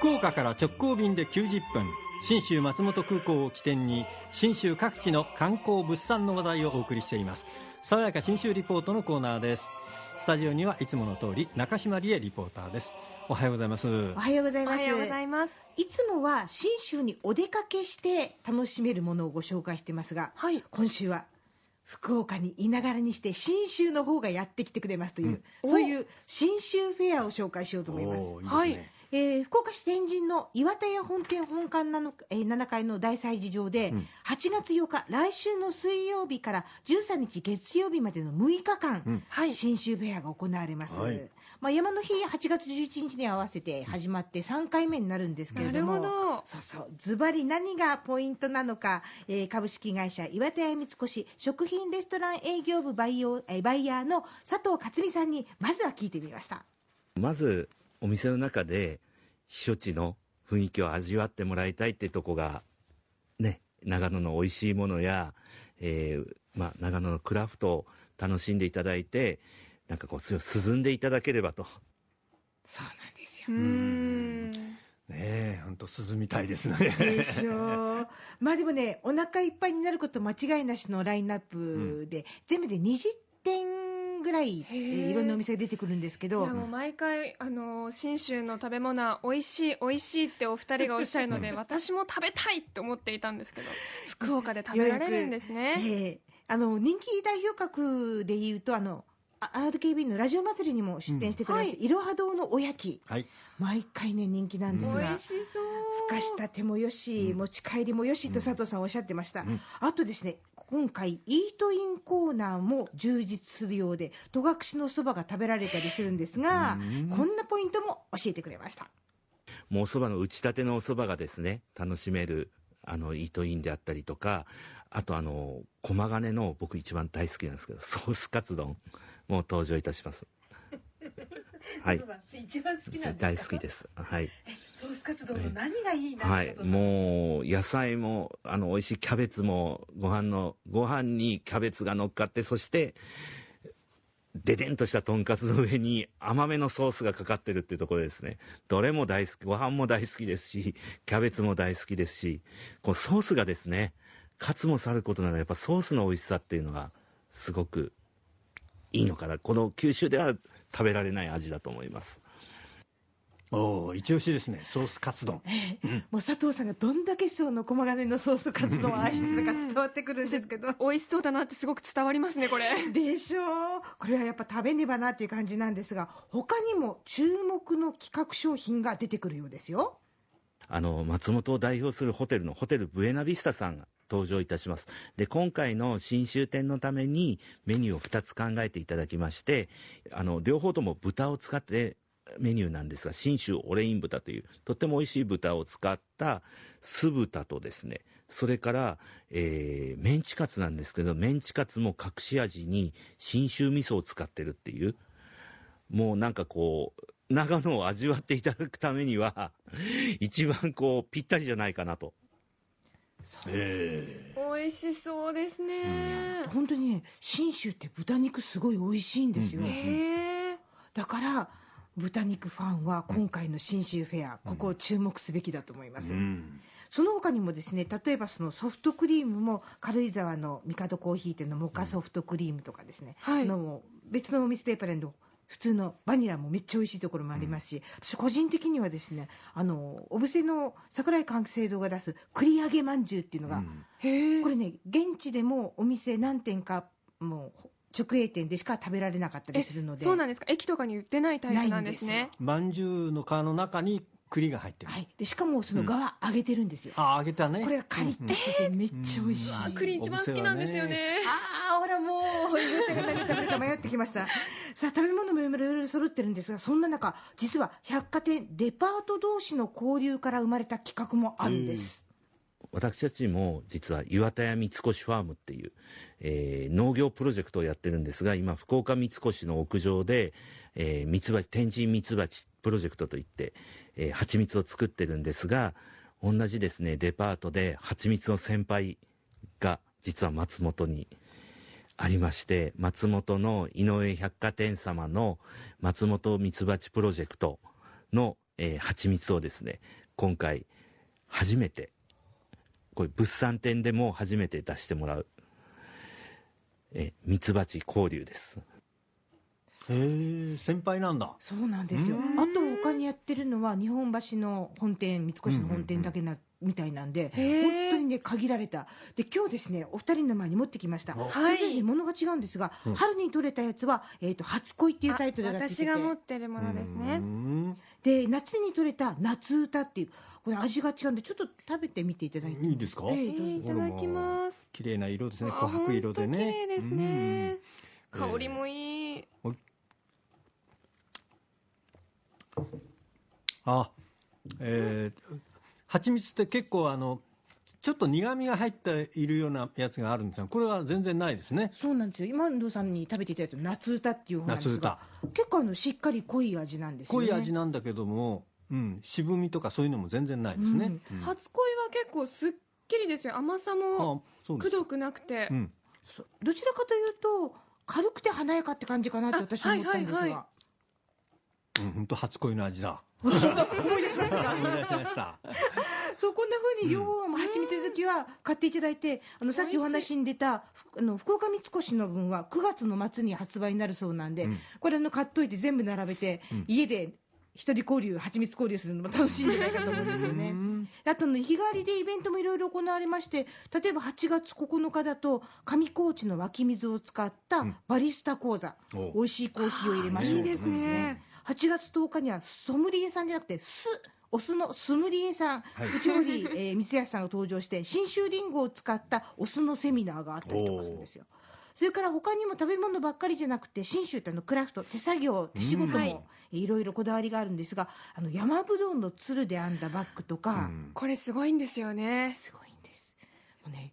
福岡から直行便で90分信州松本空港を起点に信州各地の観光物産の話題をお送りしています。爽やか信州リポートのコーナーです。スタジオにはいつもの通り中島理恵リポーターです。おはようございます。おはようございます。おはようございます。いつもは信州にお出かけして楽しめるものをご紹介してますが、はい。今週は福岡にいながらにして信州の方がやってきてくれますという、うん。そういう信州フェアを紹介しようと思います。おーいいですね。はいえー福岡市天神の岩田屋本店本館なの、えー7階の大祭事場で、8月8日来週の水曜日から13日月曜日までの6日間、はい。新州フェアが行われます、はい。まあ、山の日8月11日に合わせて始まって3回目になるんですけれどもなるほど。そうそう。ズバリ何がポイントなのか、えー株式会社岩田屋三越食品レストラン営業部バイオえーバイヤーの佐藤克美さんにまずは聞いてみました。まずお店の中で避暑地の雰囲気を味わってもらいたいってとこがね長野の美味しいものや、えーまあ、長野のクラフトを楽しんでいただいてなんかこう涼んでいただければと。そうなんですよ。うーん。ねえ本当涼みたいですね。でしょう。まあでもねお腹いっぱいになること間違いなしのラインナップで、全部で20点ぐらい、いろんなお店が出てくるんですけいどやもう毎回あの信州の食べ物は美味しい美味しいってお二人がおっしゃるので私も食べたいって思っていたんですけど 福岡で食べられるんですね。ええあの人気代表格でいうとあのあ RKB のラジオ祭りにも出店してくれます、うん。はいいろは堂のおやき。はい。毎回ね人気なんですが、美味しそう。ふかしたてもよし、持ち帰りもよしと佐藤さんおっしゃってました、あとですね今回イートインコーナーも充実するようで戸隠のそばが食べられたりするんですが、こんなポイントも教えてくれました。もうお蕎麦の打ちたてのお蕎麦がですね楽しめるあのイートインであったりとかあとあの駒金の僕一番大好きなんですけどソースカツ丼も登場いたします。はい。一番好き大好きです。はいソースカツ丼の何がいいはい。もう野菜もあの美味しいキャベツもご飯のご飯にキャベツが乗っかってそしてででんとしたとんかつの上に甘めのソースがかかってるっていうところですね。どれも大好きご飯も大好きですしキャベツも大好きですしこのソースがですねカツもさることながらやっぱソースの美味しさっていうのがすごくいいのかな。この九州では食べられない味だと思いますおお一押しですね。ソースカツ丼。もう佐藤さんがどんだけその駒金のソースカツ丼を愛してたか伝わってくるんですけど。美味しそうだなってすごく伝わりますねこれ。でしょ？うこれはやっぱ食べねばなっていう感じなんですが他にも注目の企画商品が出てくるようですよ。あの松本を代表するホテルのホテルブエナビスタさんが登場いたします。で今回の新州店のためにメニューを2つ考えていただきましてあの両方とも豚を使ってメニューなんですが信州オレイン豚というとっても美味しい豚を使った酢豚とですねそれから、えーメンチカツなんですけどメンチカツも隠し味に信州味噌を使ってるっていうもうなんかこう長野を味わっていただくためには 一番こうぴったりじゃないかなと。え美味しそうですね。本当にね信州って豚肉すごい美味しいんですよ、へえだから豚肉ファンは今回の信州フェア、ここを注目すべきだと思います、えうん。その他にもですね例えばそのソフトクリームも軽井沢の帝コーヒー店のモカソフトクリームとかですね、はの別のお店でやっぱり普通のバニラもめっちゃ美味しいところもありますし、私個人的にはですねあのお布施の桜井関西堂が出す栗揚げまんじゅうっていうのが、へえこれね現地でもお店何店かもう直営店でしか食べられなかったりするので。そうなんですか？駅とかに売ってないタイプなんですね。まんじゅうの皮の中に栗が入ってる、はい、でしかもその側揚げてるんですよ、あ揚げたね。これがカリッと。しててめっちゃ美味しい、あ栗一番好きなんですよね。ああほらもうゆうちゃんが何食べるか迷ってきました。さあ食べ物もいろいろ揃ってるんですがそんな中実は百貨店デパート同士の交流から生まれた企画もあるんです、私たちも実は岩田屋三越ファームっていう、えー農業プロジェクトをやってるんですが今福岡三越の屋上で、えー、ミツバチ天神ミツバチプロジェクトといって、えー、蜂蜜を作ってるんですが同じですねデパートで蜂蜜の先輩が実は松本にありまして松本の井上百貨店様の松本ミツバチプロジェクトの、えー蜂蜜をですね今回初めてこれ物産展でも初めて出してもらう。えーミツバチ交流です。へえ先輩なんだ。そうなんですよ。あと他にやってるのは日本橋の本店三越の本店だけな、みたいなんで本当にね限られた。で今日ですねお二人の前に持ってきました、おそれぞれね物が違うんですが、春に取れたやつは「えー、と初恋」っていうタイトルがついてて。私が持ってるものですうねん。で夏に取れた「夏歌」っていうこれ味が違うんでちょっと食べてみていただいて。いいですか？えええーいただきます。綺麗な色ですねあ琥珀色でね。綺麗ですね。うん。香りもいい。あえー、蜂蜜って結構あのちょっと苦みが入っているようなやつがあるんですがこれは全然ないですね。そうなんですよ。今野さんに食べていただいた夏歌っていう方なんですが結構あのしっかり濃い味なんですよね。濃い味なんだけども、うん、渋みとかそういうのも全然ないですね、うん。うん。初恋は結構すっきりですよ。甘さもくどくなくて。うん、どちらかというと軽くて華やかって感じかなって私は思ったんですが、あはいはいはうん、本当初恋の味だ。思い出しました。か 思い出しましたそうこんな風に両方、まあ、蜂蜜好きは買っていただいてあのさっきお話に出たふあの福岡三越の分は9月の末に発売になるそうなんで、うん。これあの買っといて全部並べて、家で一人交流蜂蜜交流するのも楽しいんじゃないかと思うんですよね。あとね日替わりでイベントもいろいろ行われまして例えば8月9日だと上高地の湧き水を使ったバリスタ講座、お美味しいコーヒーを入れましょう。いいですね。8月10日にはソムリエさんじゃなくて酢お酢のソムリエさん、はい。うち堀、えー、三安さんが登場して信州りんごを使ったお酢のセミナーがあったりとかするんですよ。それから他にも食べ物ばっかりじゃなくて信州ってあのクラフト手作業手仕事はい。もいろいろこだわりがあるんですがあの山ぶどうのつるで編んだバッグとか、うん。これすごいんですよね。すごいんです。もうね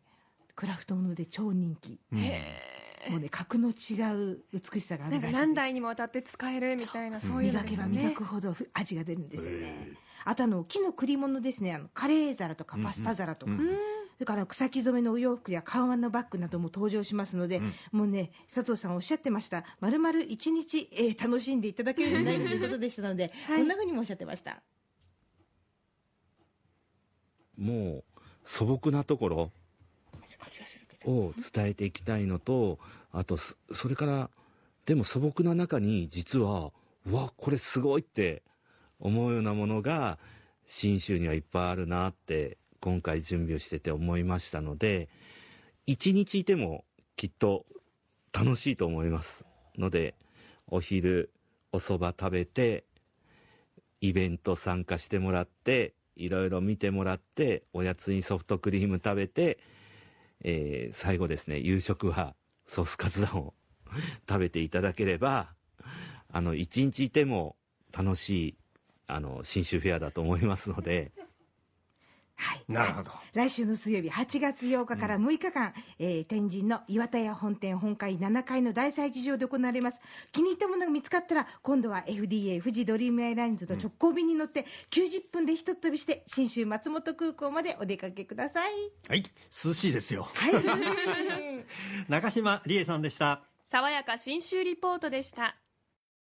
クラフトもので超人気、うん。へもうね格の違う美しさがあるらしいです。何代にもわたって使えるみたいなそう。いうの磨けば磨くほどふ味が出るんですよね、あとあの木の栗物ですね。あのカレー皿とかパスタ皿とか、うん。うんそれから草木染めのお洋服や革のバッグなども登場しますので、もうね佐藤さんおっしゃってました。まるまる一日、えー楽しんでいただけるようになるということでしたので、はい。こんなふうにもおっしゃってました。もう素朴なところを伝えていきたいのとあとそれからでも素朴な中に実はうわこれすごいって思うようなものが信州にはいっぱいあるなって今回準備をしてて思いましたので一日いてもきっと楽しいと思いますのでお昼お蕎麦食べてイベント参加してもらっていろいろ見てもらっておやつにソフトクリーム食べて、えー最後ですね夕食はソースカツ丼を食べていただければあの一日いても楽しいあの新州フェアだと思いますのではい。なるほど。来週の水曜日8月8日から6日間、えー天神の岩田屋本店本会7階の大祭事場で行われます。気に入ったものが見つかったら今度は FDA 富士ドリームエアラインズと直行便に乗って90分でひとっ飛びして信州松本空港までお出かけください。はい。涼しいですよ。はい。中島理恵さんでした。爽やか新州リポートでした